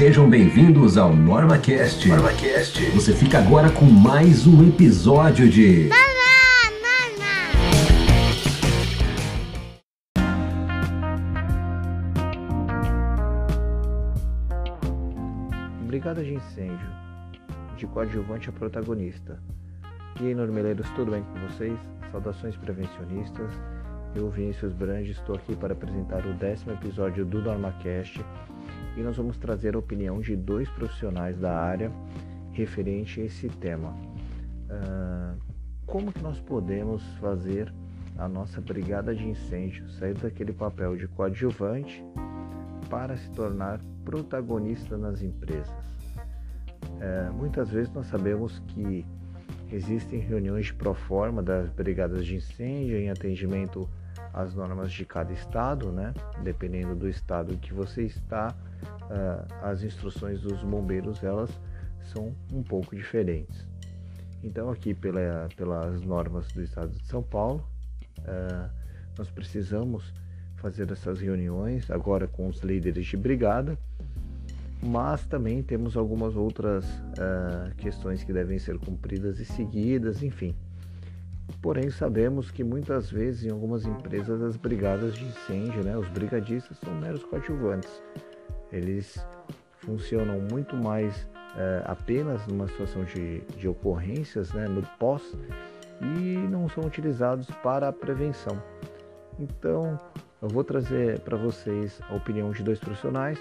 Sejam bem-vindos ao NormaCast. NormaCast. Você fica agora com mais um episódio de. Brigada de incêndio, de coadjuvante a protagonista. E aí, Normeleiros, tudo bem com vocês? Saudações prevencionistas. Eu, Vinícius Brandes, estou aqui para apresentar o décimo episódio do NormaCast e nós vamos trazer a opinião de dois profissionais da área referente a esse tema. Uh, como que nós podemos fazer a nossa brigada de incêndio sair daquele papel de coadjuvante para se tornar protagonista nas empresas? Uh, muitas vezes nós sabemos que existem reuniões de proforma das brigadas de incêndio em atendimento às normas de cada estado, né? Dependendo do estado que você está, as instruções dos bombeiros elas são um pouco diferentes. Então aqui pela, pelas normas do Estado de São Paulo, uh, nós precisamos fazer essas reuniões agora com os líderes de brigada, mas também temos algumas outras uh, questões que devem ser cumpridas e seguidas, enfim. Porém, sabemos que muitas vezes em algumas empresas as brigadas de incêndio, né, os brigadistas são meros coadjuvantes eles funcionam muito mais é, apenas numa situação de, de ocorrências, né, no pós, e não são utilizados para a prevenção. Então, eu vou trazer para vocês a opinião de dois profissionais,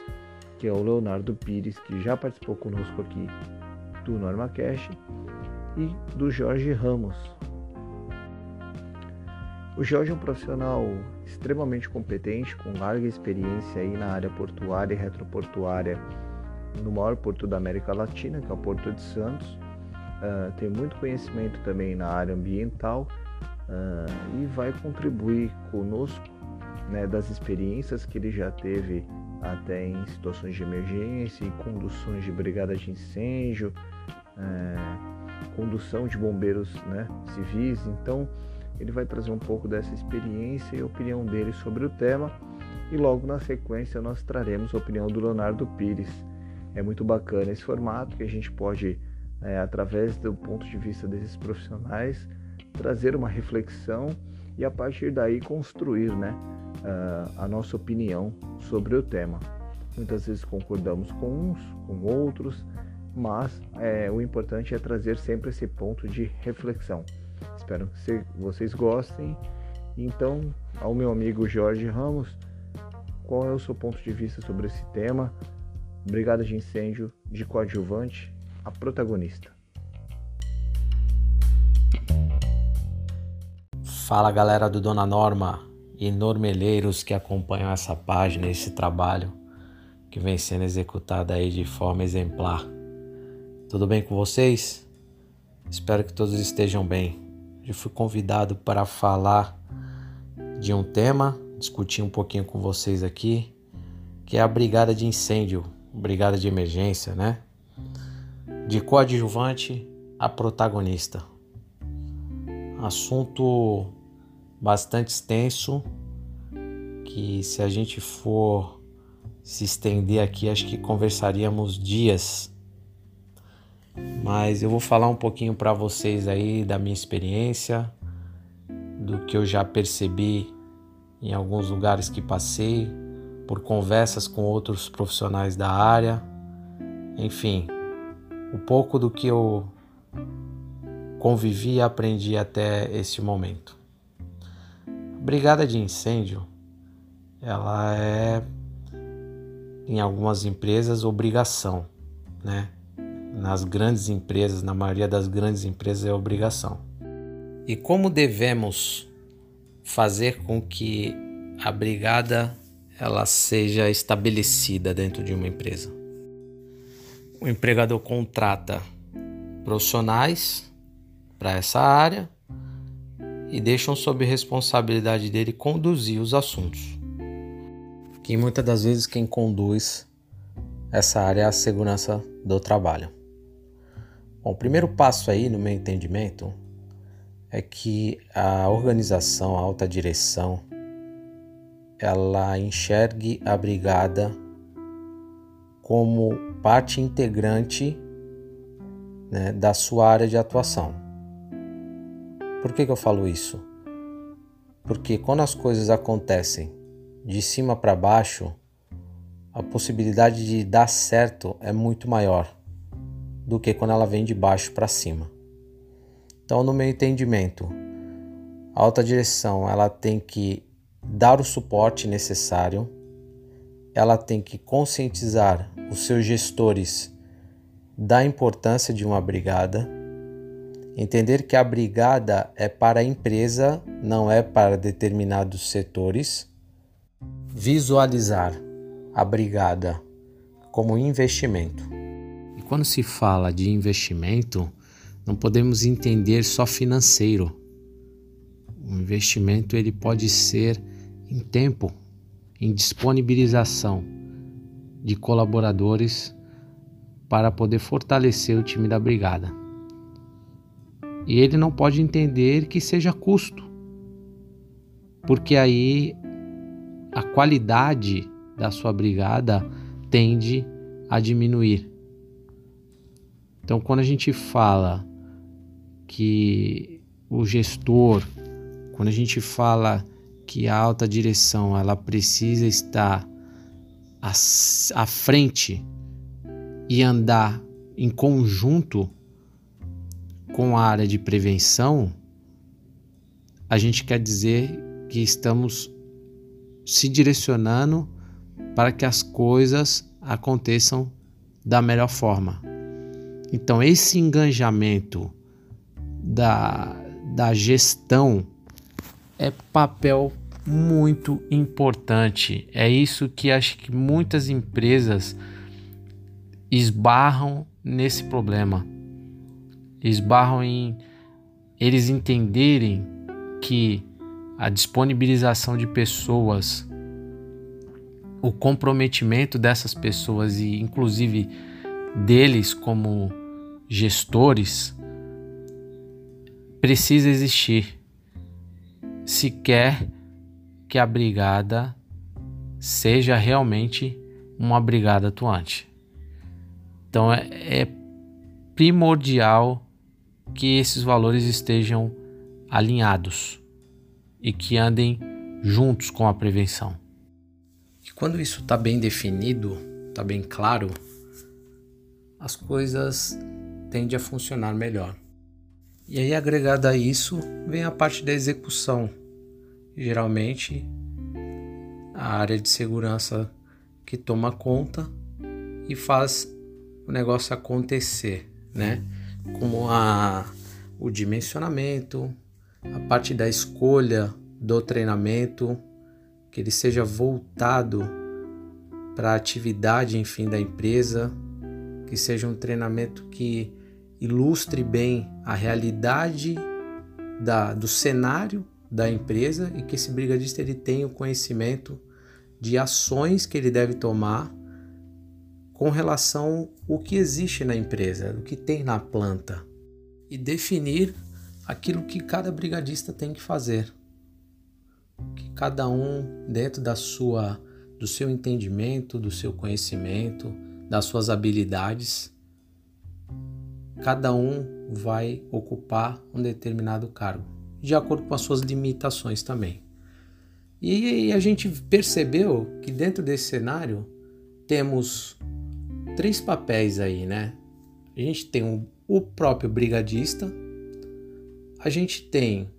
que é o Leonardo Pires, que já participou conosco aqui do NormaCast, e do Jorge Ramos. O Jorge é um profissional extremamente competente, com larga experiência aí na área portuária e retroportuária no maior porto da América Latina, que é o Porto de Santos. Uh, tem muito conhecimento também na área ambiental uh, e vai contribuir conosco né, das experiências que ele já teve até em situações de emergência, em conduções de brigada de incêndio, uh, condução de bombeiros né, civis. Então, ele vai trazer um pouco dessa experiência e opinião dele sobre o tema. E logo na sequência nós traremos a opinião do Leonardo Pires. É muito bacana esse formato que a gente pode, é, através do ponto de vista desses profissionais, trazer uma reflexão e a partir daí construir né, a nossa opinião sobre o tema. Muitas vezes concordamos com uns, com outros, mas é, o importante é trazer sempre esse ponto de reflexão. Espero que vocês gostem. Então, ao meu amigo Jorge Ramos, qual é o seu ponto de vista sobre esse tema? Brigada de incêndio de coadjuvante, a protagonista. Fala galera do Dona Norma e normeleiros que acompanham essa página, esse trabalho que vem sendo executado aí de forma exemplar. Tudo bem com vocês? Espero que todos estejam bem eu fui convidado para falar de um tema, discutir um pouquinho com vocês aqui, que é a brigada de incêndio, brigada de emergência, né? De coadjuvante a protagonista. Assunto bastante extenso que se a gente for se estender aqui, acho que conversaríamos dias mas eu vou falar um pouquinho para vocês aí da minha experiência, do que eu já percebi em alguns lugares que passei, por conversas com outros profissionais da área, enfim, um pouco do que eu convivi e aprendi até esse momento. A brigada de incêndio, ela é em algumas empresas obrigação, né? Nas grandes empresas, na maioria das grandes empresas, é obrigação. E como devemos fazer com que a brigada ela seja estabelecida dentro de uma empresa? O empregador contrata profissionais para essa área e deixam sob responsabilidade dele conduzir os assuntos. Que muitas das vezes quem conduz essa área é a segurança do trabalho. Bom, o primeiro passo aí, no meu entendimento, é que a organização, a alta direção, ela enxergue a brigada como parte integrante né, da sua área de atuação. Por que, que eu falo isso? Porque quando as coisas acontecem de cima para baixo, a possibilidade de dar certo é muito maior do que quando ela vem de baixo para cima. Então, no meu entendimento, a alta direção ela tem que dar o suporte necessário, ela tem que conscientizar os seus gestores da importância de uma brigada, entender que a brigada é para a empresa, não é para determinados setores, visualizar a brigada como investimento. Quando se fala de investimento, não podemos entender só financeiro. O investimento ele pode ser em tempo, em disponibilização de colaboradores para poder fortalecer o time da brigada. E ele não pode entender que seja custo, porque aí a qualidade da sua brigada tende a diminuir. Então, quando a gente fala que o gestor, quando a gente fala que a alta direção ela precisa estar à, frente e andar em conjunto com a área de prevenção, a gente quer dizer que estamos se direcionando para que as coisas aconteçam da melhor forma. Então, esse engajamento da, da gestão é papel muito importante. É isso que acho que muitas empresas esbarram nesse problema. Esbarram em eles entenderem que a disponibilização de pessoas, o comprometimento dessas pessoas e inclusive deles como gestores precisa existir se quer que a brigada seja realmente uma brigada atuante. Então é, é primordial que esses valores estejam alinhados e que andem juntos com a prevenção. E quando isso está bem definido, está bem claro, as coisas tendem a funcionar melhor. E aí, agregado a isso, vem a parte da execução. Geralmente, a área de segurança que toma conta e faz o negócio acontecer, né? Como a, o dimensionamento, a parte da escolha do treinamento, que ele seja voltado para a atividade, enfim, da empresa, que seja um treinamento que ilustre bem a realidade da, do cenário da empresa e que esse brigadista ele tenha o conhecimento de ações que ele deve tomar com relação ao que existe na empresa, o que tem na planta e definir aquilo que cada brigadista tem que fazer. Que cada um dentro da sua do seu entendimento, do seu conhecimento, das suas habilidades, cada um vai ocupar um determinado cargo, de acordo com as suas limitações também. E a gente percebeu que dentro desse cenário temos três papéis aí, né? A gente tem o próprio brigadista, a gente tem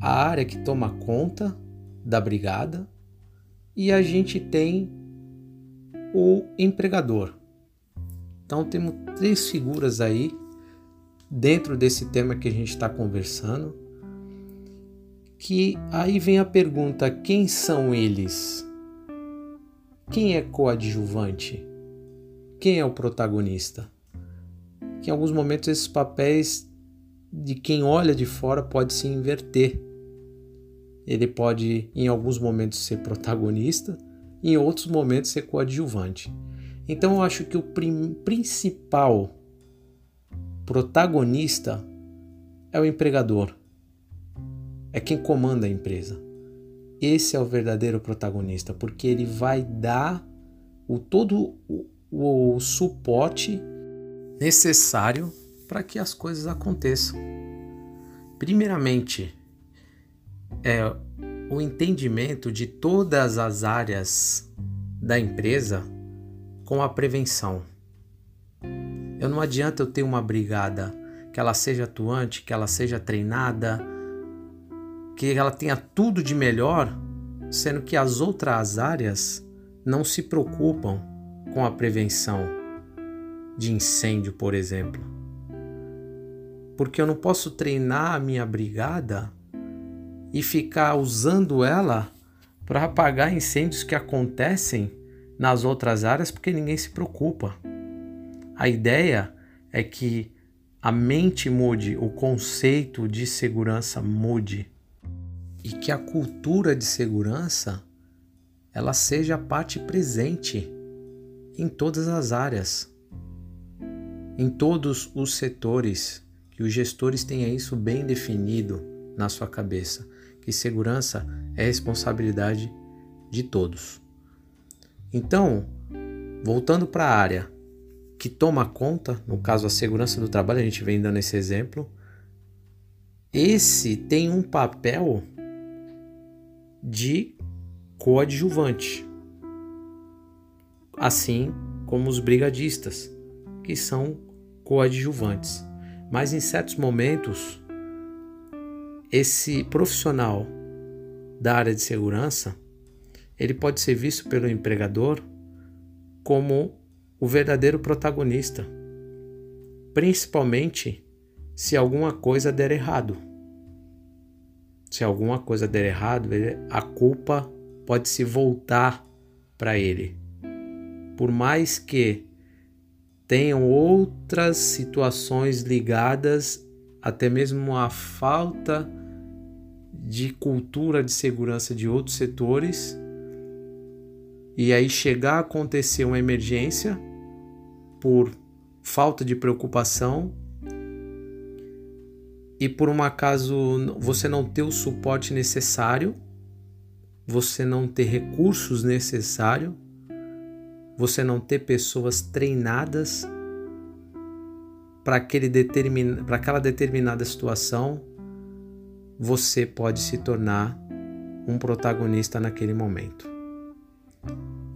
a área que toma conta da brigada e a gente tem o empregador. Então temos três figuras aí dentro desse tema que a gente está conversando. Que aí vem a pergunta: quem são eles? Quem é coadjuvante? Quem é o protagonista? Que em alguns momentos esses papéis de quem olha de fora pode se inverter. Ele pode, em alguns momentos, ser protagonista, em outros momentos, ser coadjuvante. Então eu acho que o principal protagonista é o empregador, é quem comanda a empresa. Esse é o verdadeiro protagonista, porque ele vai dar o todo o, o suporte necessário para que as coisas aconteçam. Primeiramente, é o entendimento de todas as áreas da empresa com a prevenção. Eu não adianta eu ter uma brigada que ela seja atuante, que ela seja treinada, que ela tenha tudo de melhor, sendo que as outras áreas não se preocupam com a prevenção de incêndio, por exemplo. Porque eu não posso treinar a minha brigada e ficar usando ela para apagar incêndios que acontecem nas outras áreas porque ninguém se preocupa. A ideia é que a mente mude, o conceito de segurança mude e que a cultura de segurança ela seja parte presente em todas as áreas, em todos os setores, que os gestores tenham isso bem definido na sua cabeça que segurança é responsabilidade de todos. Então, voltando para a área que toma conta, no caso a segurança do trabalho, a gente vem dando esse exemplo, esse tem um papel de coadjuvante, assim como os brigadistas, que são coadjuvantes. Mas em certos momentos, esse profissional da área de segurança, ele pode ser visto pelo empregador como o verdadeiro protagonista, principalmente se alguma coisa der errado. Se alguma coisa der errado, a culpa pode se voltar para ele. Por mais que tenham outras situações ligadas até mesmo a falta de cultura de segurança de outros setores e aí chegar a acontecer uma emergência por falta de preocupação e por um acaso você não ter o suporte necessário, você não ter recursos necessários, você não ter pessoas treinadas para aquela determinada situação você pode se tornar um protagonista naquele momento.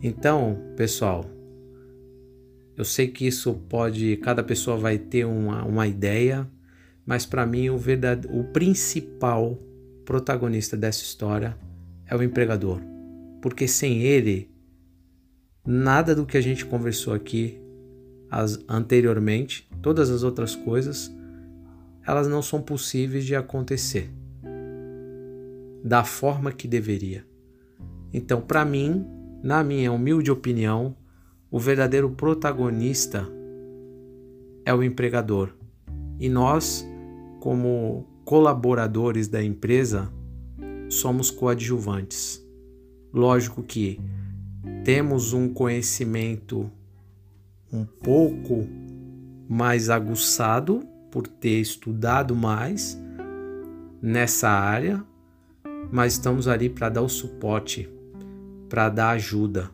Então, pessoal, eu sei que isso pode, cada pessoa vai ter uma, uma ideia, mas para mim o, verdade, o principal protagonista dessa história é o empregador, porque sem ele, nada do que a gente conversou aqui as, anteriormente, todas as outras coisas, elas não são possíveis de acontecer da forma que deveria. Então, para mim, na minha humilde opinião, o verdadeiro protagonista é o empregador. E nós, como colaboradores da empresa, somos coadjuvantes. Lógico que temos um conhecimento um pouco mais aguçado por ter estudado mais nessa área, mas estamos ali para dar o suporte, para dar ajuda.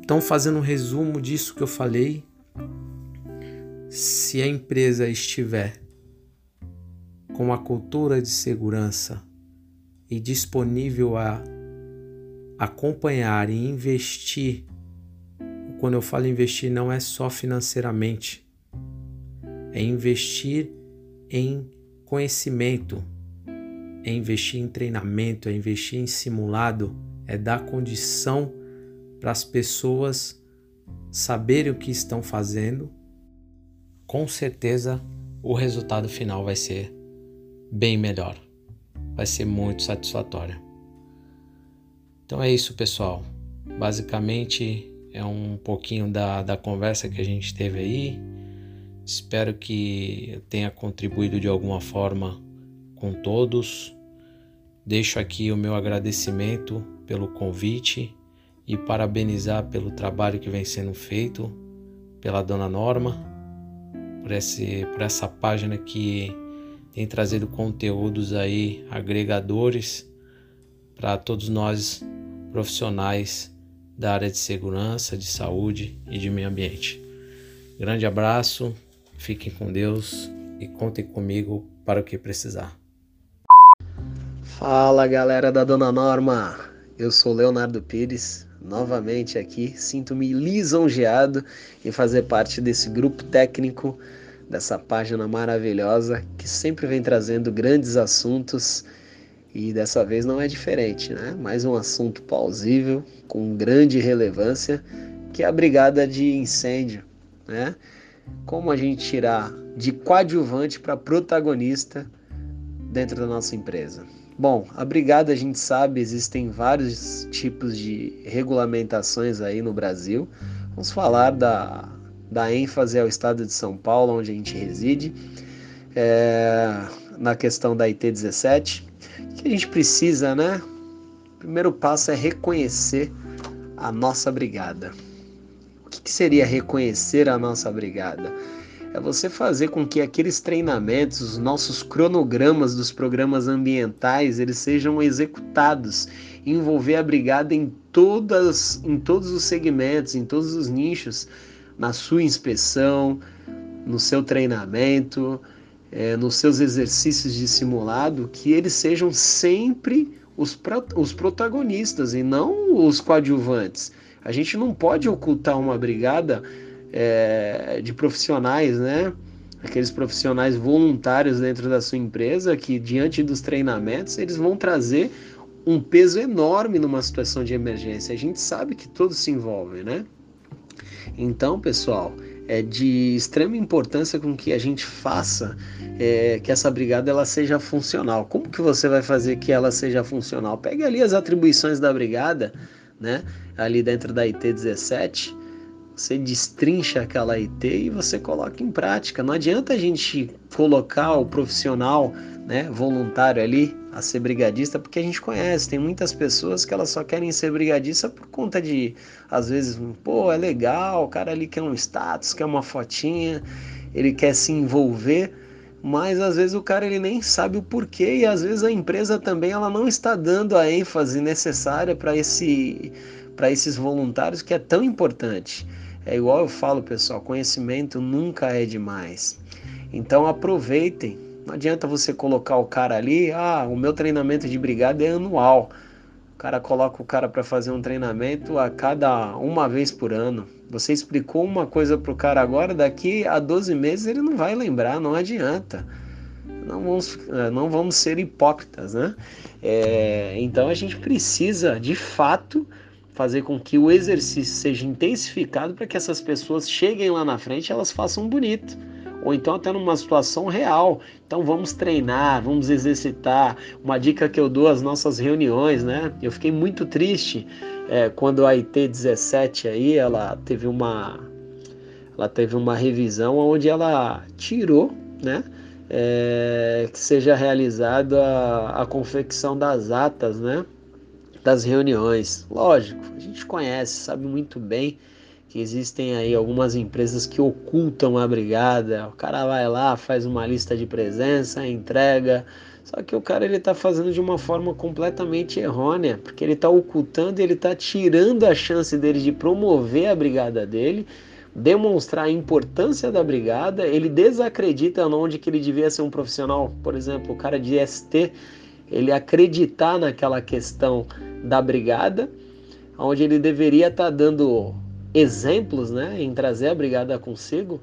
Então, fazendo um resumo disso que eu falei, se a empresa estiver com a cultura de segurança e disponível a acompanhar e investir, quando eu falo investir, não é só financeiramente, é investir em conhecimento, é investir em treinamento, é investir em simulado, é dar condição para as pessoas saberem o que estão fazendo, com certeza o resultado final vai ser bem melhor. Vai ser muito satisfatório. Então é isso, pessoal. Basicamente é um pouquinho da, da conversa que a gente teve aí. Espero que tenha contribuído de alguma forma com todos. Deixo aqui o meu agradecimento pelo convite e parabenizar pelo trabalho que vem sendo feito pela dona Norma, por, esse, por essa página que tem trazido conteúdos aí agregadores para todos nós profissionais da área de segurança, de saúde e de meio ambiente. Grande abraço, fiquem com Deus e contem comigo para o que precisar. Fala galera da Dona Norma, eu sou Leonardo Pires, novamente aqui. Sinto-me lisonjeado em fazer parte desse grupo técnico, dessa página maravilhosa que sempre vem trazendo grandes assuntos e dessa vez não é diferente, né? Mais um assunto plausível, com grande relevância, que é a brigada de incêndio, né? Como a gente tirar de coadjuvante para protagonista dentro da nossa empresa. Bom, a brigada a gente sabe, existem vários tipos de regulamentações aí no Brasil. Vamos falar da, da ênfase ao estado de São Paulo, onde a gente reside, é, na questão da IT 17 que a gente precisa, né? O primeiro passo é reconhecer a nossa brigada. O que, que seria reconhecer a nossa brigada? É você fazer com que aqueles treinamentos, os nossos cronogramas dos programas ambientais, eles sejam executados, envolver a brigada em todas, em todos os segmentos, em todos os nichos, na sua inspeção, no seu treinamento, é, nos seus exercícios de simulado, que eles sejam sempre os, os protagonistas e não os coadjuvantes. A gente não pode ocultar uma brigada é, de profissionais, né? Aqueles profissionais voluntários dentro da sua empresa que, diante dos treinamentos, eles vão trazer um peso enorme numa situação de emergência. A gente sabe que todos se envolvem, né? Então, pessoal, é de extrema importância com que a gente faça é, que essa brigada ela seja funcional. Como que você vai fazer que ela seja funcional? Pegue ali as atribuições da brigada, né? Ali dentro da IT 17, você destrincha aquela IT e você coloca em prática. Não adianta a gente colocar o profissional, né, voluntário ali a ser brigadista, porque a gente conhece, tem muitas pessoas que elas só querem ser brigadista por conta de, às vezes, pô, é legal, o cara ali quer um status, quer uma fotinha, ele quer se envolver, mas às vezes o cara ele nem sabe o porquê e às vezes a empresa também ela não está dando a ênfase necessária para esse para esses voluntários que é tão importante. É igual eu falo, pessoal, conhecimento nunca é demais. Então aproveitem não adianta você colocar o cara ali, ah, o meu treinamento de brigada é anual. O cara coloca o cara para fazer um treinamento a cada uma vez por ano. Você explicou uma coisa pro cara agora, daqui a 12 meses ele não vai lembrar, não adianta. Não vamos, eh, não vamos ser hipócritas, né? É, então a gente precisa, de fato, fazer com que o exercício seja intensificado para que essas pessoas cheguem lá na frente e elas façam bonito ou então até numa situação real. Então vamos treinar, vamos exercitar. Uma dica que eu dou às nossas reuniões, né? Eu fiquei muito triste é, quando a IT 17 aí ela teve uma ela teve uma revisão onde ela tirou, né? É, que seja realizada a, a confecção das atas, né? Das reuniões. Lógico, a gente conhece, sabe muito bem que existem aí algumas empresas que ocultam a brigada. O cara vai lá, faz uma lista de presença, entrega. Só que o cara ele está fazendo de uma forma completamente errônea, porque ele está ocultando, ele está tirando a chance dele de promover a brigada dele, demonstrar a importância da brigada. Ele desacredita onde que ele devia ser um profissional, por exemplo, o cara de ST, ele acreditar naquela questão da brigada, onde ele deveria estar tá dando exemplos né, em trazer a brigada consigo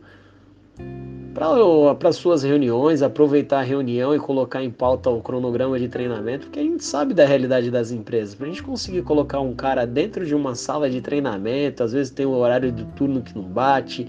para suas reuniões, aproveitar a reunião e colocar em pauta o cronograma de treinamento, porque a gente sabe da realidade das empresas. Para a gente conseguir colocar um cara dentro de uma sala de treinamento, às vezes tem o horário do turno que não bate,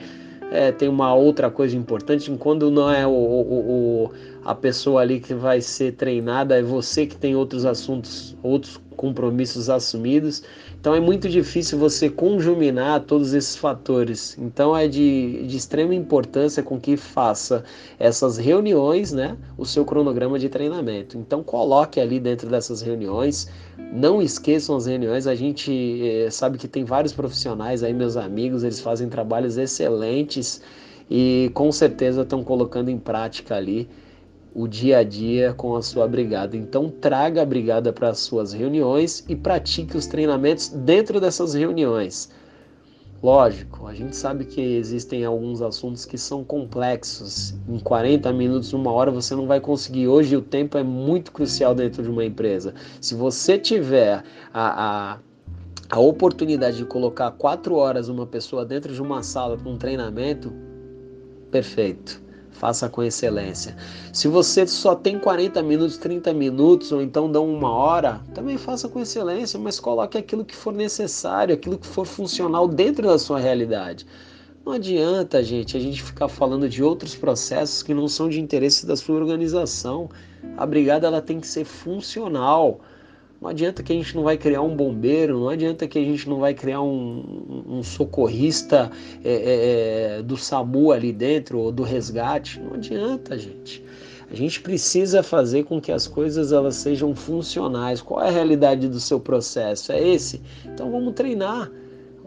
é, tem uma outra coisa importante, quando não é o, o, o, a pessoa ali que vai ser treinada, é você que tem outros assuntos, outros compromissos assumidos. Então é muito difícil você conjuminar todos esses fatores. Então é de, de extrema importância com que faça essas reuniões, né, o seu cronograma de treinamento. Então coloque ali dentro dessas reuniões. Não esqueçam as reuniões. A gente eh, sabe que tem vários profissionais aí, meus amigos, eles fazem trabalhos excelentes e com certeza estão colocando em prática ali o dia a dia com a sua brigada. Então traga a brigada para as suas reuniões e pratique os treinamentos dentro dessas reuniões. Lógico, a gente sabe que existem alguns assuntos que são complexos. Em 40 minutos, uma hora, você não vai conseguir. Hoje, o tempo é muito crucial dentro de uma empresa. Se você tiver a, a, a oportunidade de colocar quatro horas uma pessoa dentro de uma sala para um treinamento, perfeito faça com excelência. Se você só tem 40 minutos, 30 minutos, ou então dão uma hora, também faça com excelência, mas coloque aquilo que for necessário, aquilo que for funcional dentro da sua realidade. Não adianta, gente, a gente ficar falando de outros processos que não são de interesse da sua organização. A brigada ela tem que ser funcional. Não adianta que a gente não vai criar um bombeiro, não adianta que a gente não vai criar um, um socorrista é, é, é, do SAMU ali dentro, ou do resgate. Não adianta, gente. A gente precisa fazer com que as coisas elas sejam funcionais. Qual é a realidade do seu processo? É esse? Então vamos treinar.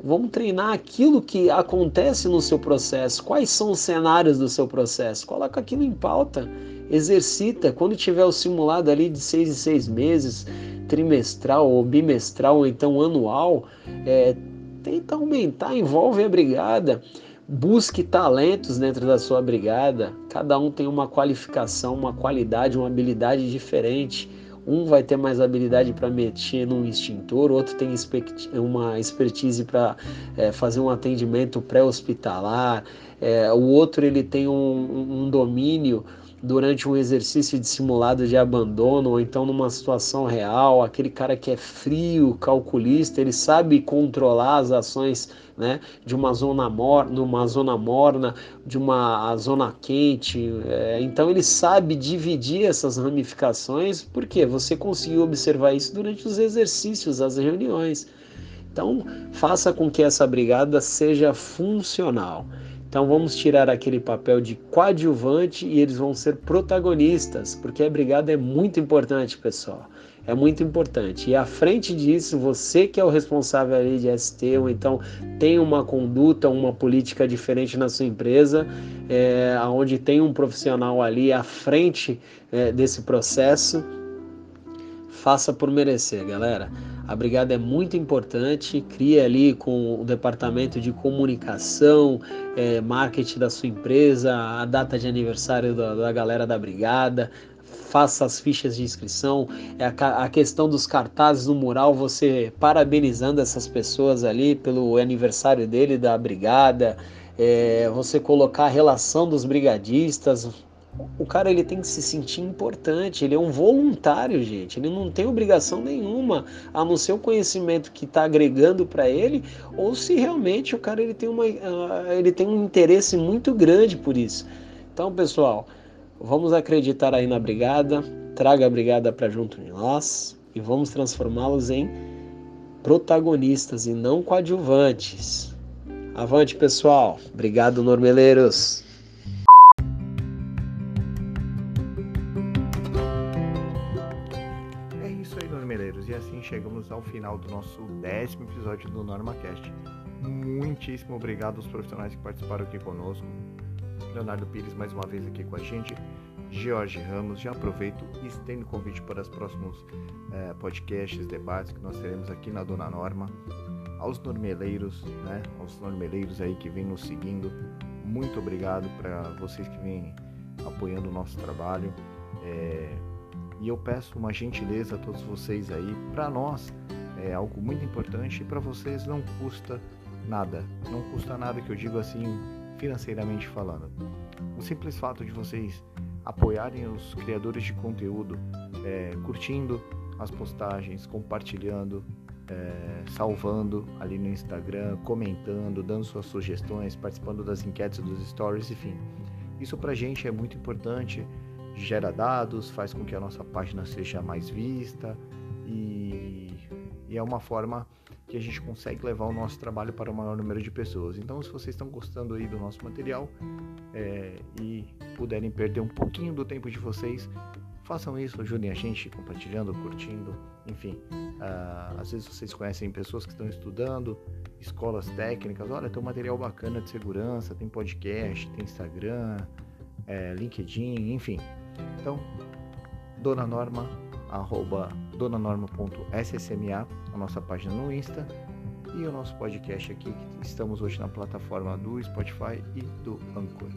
Vamos treinar aquilo que acontece no seu processo. Quais são os cenários do seu processo? Coloca aquilo em pauta. Exercita. Quando tiver o simulado ali de seis em seis meses, trimestral ou bimestral ou então anual, é, tenta aumentar, envolve a brigada, busque talentos dentro da sua brigada. Cada um tem uma qualificação, uma qualidade, uma habilidade diferente. Um vai ter mais habilidade para mexer num extintor, outro tem uma expertise para é, fazer um atendimento pré-hospitalar, é, o outro ele tem um, um domínio durante um exercício de simulado de abandono ou então numa situação real, aquele cara que é frio, calculista, ele sabe controlar as ações né, de uma zona morna, numa zona morna, de uma zona quente. É, então ele sabe dividir essas ramificações, porque você conseguiu observar isso durante os exercícios, as reuniões. Então faça com que essa brigada seja funcional. Então vamos tirar aquele papel de coadjuvante e eles vão ser protagonistas, porque a brigada é muito importante, pessoal. É muito importante. E à frente disso, você que é o responsável ali de ST, ou então tem uma conduta, uma política diferente na sua empresa, é, onde tem um profissional ali à frente é, desse processo, faça por merecer, galera. A brigada é muito importante, cria ali com o departamento de comunicação, é, marketing da sua empresa, a data de aniversário da, da galera da brigada, faça as fichas de inscrição, é a, questão dos cartazes no mural, você parabenizando essas pessoas ali pelo aniversário dele da brigada, é, você colocar a relação dos brigadistas, o cara ele tem que se sentir importante, ele é um voluntário, gente. Ele não tem obrigação nenhuma, a não ser o conhecimento que está agregando para ele, ou se realmente o cara ele tem, uma, uh, ele tem um interesse muito grande por isso. Então, pessoal, vamos acreditar aí na brigada, traga a brigada para junto de nós e vamos transformá-los em protagonistas e não coadjuvantes. Avante, pessoal. Obrigado, Normeleiros. Final do nosso décimo episódio do NormaCast. Muitíssimo obrigado aos profissionais que participaram aqui conosco. Leonardo Pires mais uma vez aqui com a gente. Jorge Ramos, já aproveito e estendo o convite para os próximos é, podcasts, debates que nós teremos aqui na Dona Norma. Aos normeleiros, né? Aos normeleiros aí que vêm nos seguindo, muito obrigado para vocês que vêm apoiando o nosso trabalho. É, e eu peço uma gentileza a todos vocês aí, para nós é algo muito importante e para vocês não custa nada. Não custa nada que eu digo assim, financeiramente falando. O simples fato de vocês apoiarem os criadores de conteúdo, é, curtindo as postagens, compartilhando, é, salvando ali no Instagram, comentando, dando suas sugestões, participando das enquetes dos stories, enfim. Isso pra gente é muito importante gera dados, faz com que a nossa página seja mais vista e, e é uma forma que a gente consegue levar o nosso trabalho para o maior número de pessoas. Então, se vocês estão gostando aí do nosso material é, e puderem perder um pouquinho do tempo de vocês, façam isso, ajudem a gente compartilhando, curtindo, enfim. Uh, às vezes vocês conhecem pessoas que estão estudando, escolas técnicas, olha, tem um material bacana de segurança, tem podcast, tem Instagram, é, LinkedIn, enfim. Então, Dona Norma, arroba donanorma.ssma, a nossa página no Insta, e o nosso podcast aqui, que estamos hoje na plataforma do Spotify e do Anchor.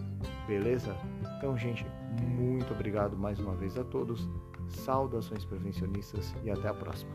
Beleza? Então, gente, muito obrigado mais uma vez a todos. Saudações prevencionistas e até a próxima.